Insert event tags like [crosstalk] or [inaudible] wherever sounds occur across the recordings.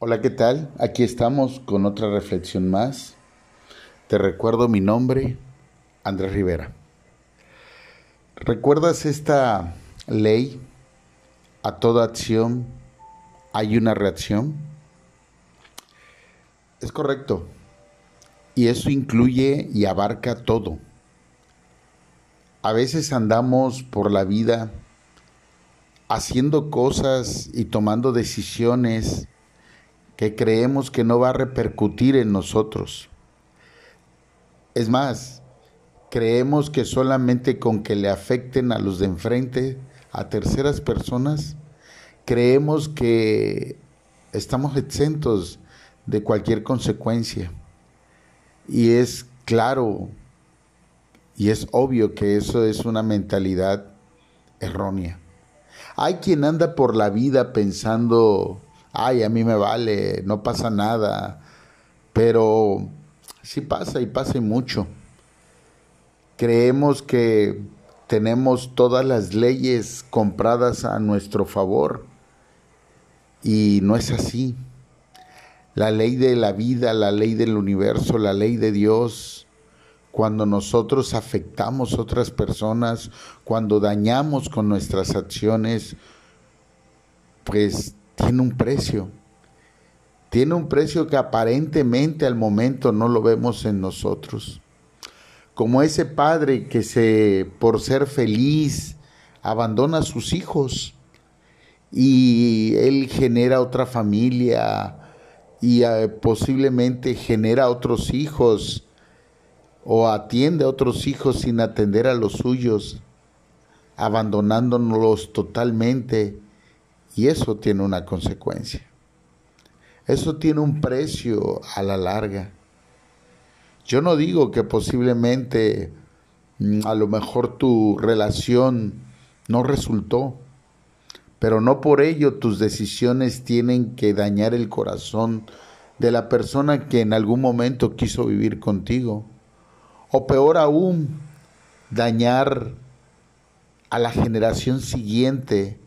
Hola, ¿qué tal? Aquí estamos con otra reflexión más. Te recuerdo mi nombre, Andrés Rivera. ¿Recuerdas esta ley? A toda acción hay una reacción. Es correcto. Y eso incluye y abarca todo. A veces andamos por la vida haciendo cosas y tomando decisiones que creemos que no va a repercutir en nosotros. Es más, creemos que solamente con que le afecten a los de enfrente, a terceras personas, creemos que estamos exentos de cualquier consecuencia. Y es claro y es obvio que eso es una mentalidad errónea. Hay quien anda por la vida pensando ay, a mí me vale, no pasa nada, pero sí pasa y pasa y mucho. Creemos que tenemos todas las leyes compradas a nuestro favor y no es así. La ley de la vida, la ley del universo, la ley de Dios, cuando nosotros afectamos a otras personas, cuando dañamos con nuestras acciones, pues tiene un precio. Tiene un precio que aparentemente al momento no lo vemos en nosotros. Como ese padre que se, por ser feliz, abandona a sus hijos y él genera otra familia y eh, posiblemente genera otros hijos o atiende a otros hijos sin atender a los suyos, abandonándonos totalmente y eso tiene una consecuencia. Eso tiene un precio a la larga. Yo no digo que posiblemente mm, a lo mejor tu relación no resultó, pero no por ello tus decisiones tienen que dañar el corazón de la persona que en algún momento quiso vivir contigo. O peor aún, dañar a la generación siguiente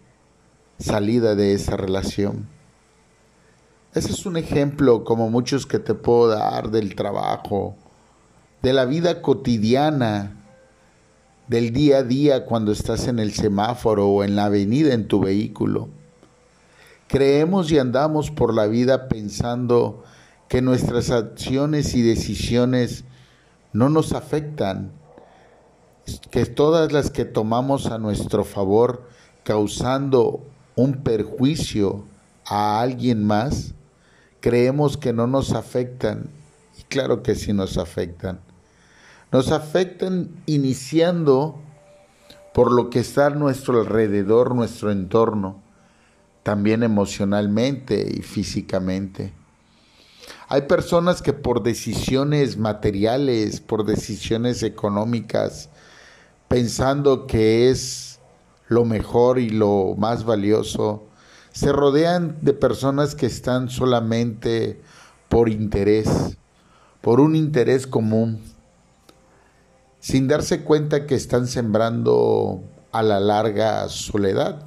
salida de esa relación. Ese es un ejemplo como muchos que te puedo dar del trabajo, de la vida cotidiana, del día a día cuando estás en el semáforo o en la avenida en tu vehículo. Creemos y andamos por la vida pensando que nuestras acciones y decisiones no nos afectan, que todas las que tomamos a nuestro favor causando un perjuicio a alguien más, creemos que no nos afectan. Y claro que sí nos afectan. Nos afectan iniciando por lo que está a nuestro alrededor, nuestro entorno, también emocionalmente y físicamente. Hay personas que por decisiones materiales, por decisiones económicas, pensando que es lo mejor y lo más valioso, se rodean de personas que están solamente por interés, por un interés común, sin darse cuenta que están sembrando a la larga soledad.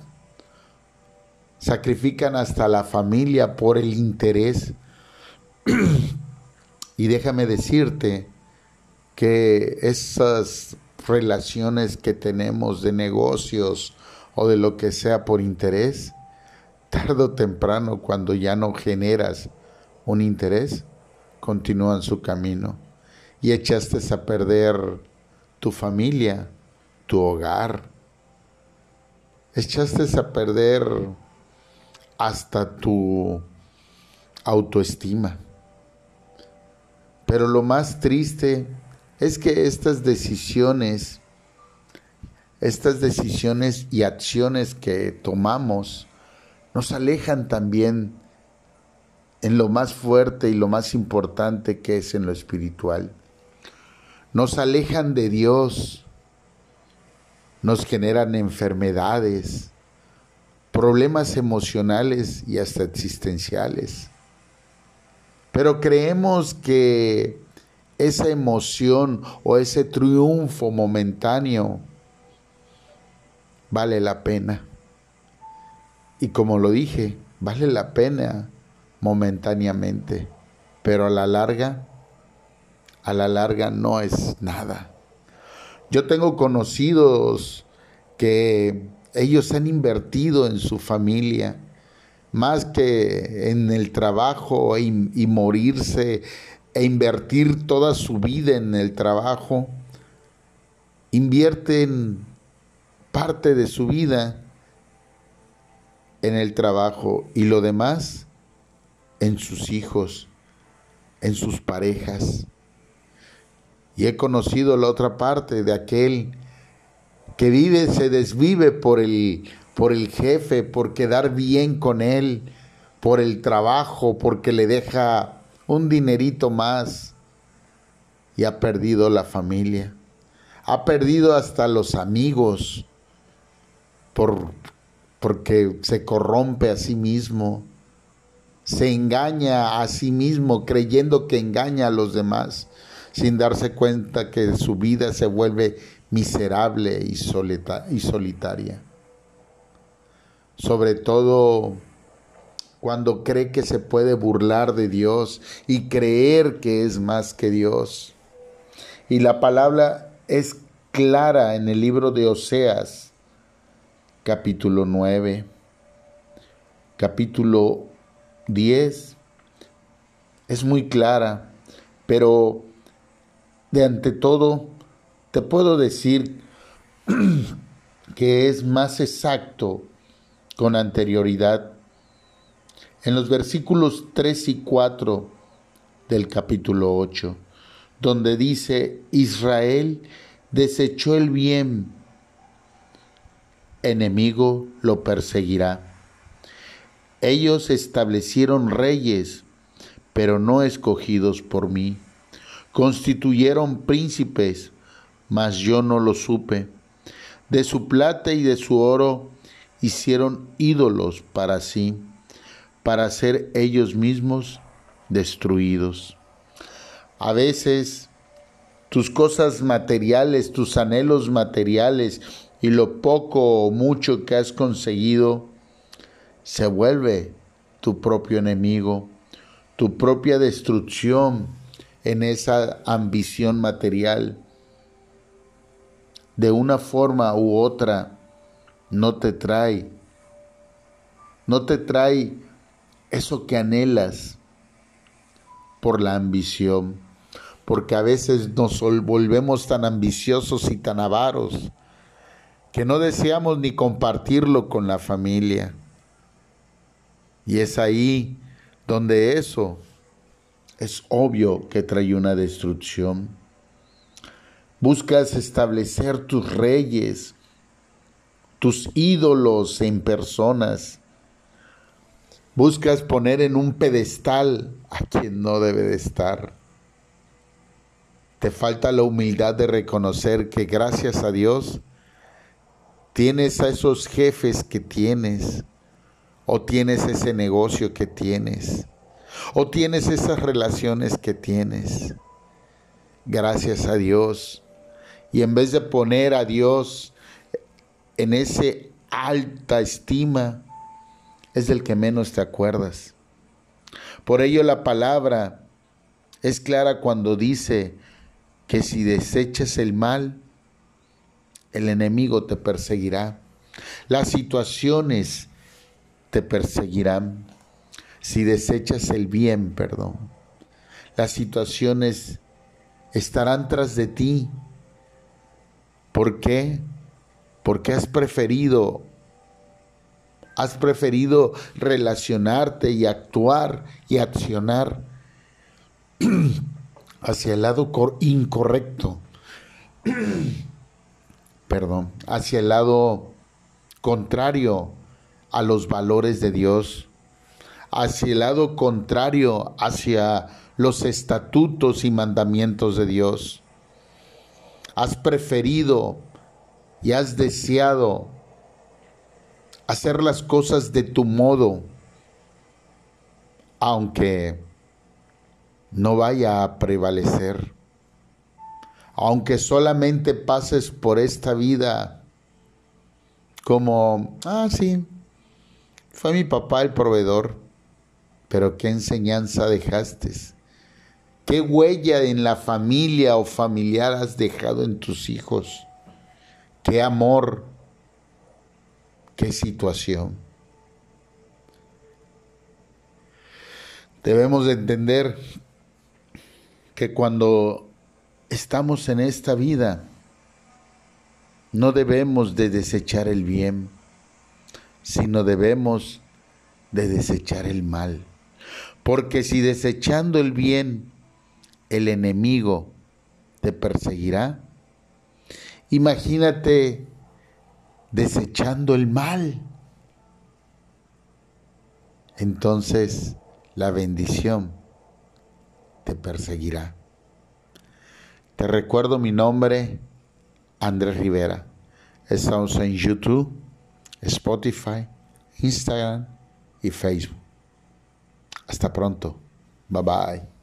Sacrifican hasta la familia por el interés. [clears throat] y déjame decirte que esas relaciones que tenemos de negocios o de lo que sea por interés, tarde o temprano cuando ya no generas un interés, continúan su camino y echaste a perder tu familia, tu hogar, echaste a perder hasta tu autoestima. Pero lo más triste es que estas decisiones, estas decisiones y acciones que tomamos nos alejan también en lo más fuerte y lo más importante que es en lo espiritual. Nos alejan de Dios, nos generan enfermedades, problemas emocionales y hasta existenciales. Pero creemos que esa emoción o ese triunfo momentáneo vale la pena. Y como lo dije, vale la pena momentáneamente, pero a la larga, a la larga no es nada. Yo tengo conocidos que ellos han invertido en su familia más que en el trabajo y, morirse e invertir toda su vida en el trabajo, invierten parte de su vida en el trabajo y lo demás en sus hijos, en sus parejas. Y he conocido la otra parte de aquel que vive, se desvive por el, por el jefe, por quedar bien con él, por el trabajo, porque le deja un dinerito más y ha perdido la familia. Ha perdido hasta los amigos por, porque se corrompe a sí mismo, se engaña a sí mismo creyendo que engaña a los demás, sin darse cuenta que su vida se vuelve miserable y, y solitaria. Sobre todo cuando cree que se puede burlar de Dios y creer que es más que Dios. Y la palabra es clara en el libro de Oseas, capítulo 9, capítulo 10, es muy clara, pero de ante todo te puedo decir [clears throat] que es más exacto con anterioridad. En los versículos 3 y 4 del capítulo 8, donde dice, Israel desechó el bien enemigo lo perseguirá. Ellos establecieron reyes, pero no escogidos por mí. Constituyeron príncipes, mas yo no lo supe. De su plata y de su oro hicieron ídolos para sí, para ser ellos mismos destruidos. A veces tus cosas materiales, tus anhelos materiales, y lo poco o mucho que has conseguido se vuelve tu propio enemigo, tu propia destrucción en esa ambición material. De una forma u otra no te trae, no te trae eso que anhelas por la ambición, porque a veces nos volvemos tan ambiciosos y tan avaros que no deseamos ni compartirlo con la familia. Y es ahí donde eso es obvio que trae una destrucción. Buscas establecer tus reyes, tus ídolos en personas. Buscas poner en un pedestal a quien no debe de estar. Te falta la humildad de reconocer que gracias a Dios tienes a esos jefes que tienes, o tienes ese negocio que tienes, o tienes esas relaciones que tienes. Gracias a Dios. Y en vez de poner a Dios en ese alta estima, es del que menos te acuerdas. Por ello la palabra es clara cuando dice que si desechas el mal, el enemigo te perseguirá. Las situaciones te perseguirán. Si desechas el bien, perdón. Las situaciones estarán tras de ti. ¿Por qué? Porque has preferido has preferido relacionarte y actuar y accionar [clears throat] hacia el lado incorrecto [clears throat] perdón, hacia el lado contrario a los valores de Dios, hacia el lado contrario hacia los estatutos y mandamientos de Dios. Has preferido y has deseado hacer las cosas de tu modo, aunque no vaya a prevalecer aunque solamente pases por esta vida como, ah, sí, fue mi papá el proveedor, pero ¿qué enseñanza dejaste? ¿Qué huella en la familia o familiar has dejado en tus hijos? ¿Qué amor? ¿Qué situación? Debemos de entender que cuando estamos en esta vida, no debemos de desechar el bien, sino debemos de desechar el mal. Porque si desechando el bien el enemigo te perseguirá, imagínate desechando el mal. Entonces la bendición te perseguirá. Te recuerdo mi nombre, Andrés Rivera. Estamos en YouTube, Spotify, Instagram y Facebook. Hasta pronto. Bye bye.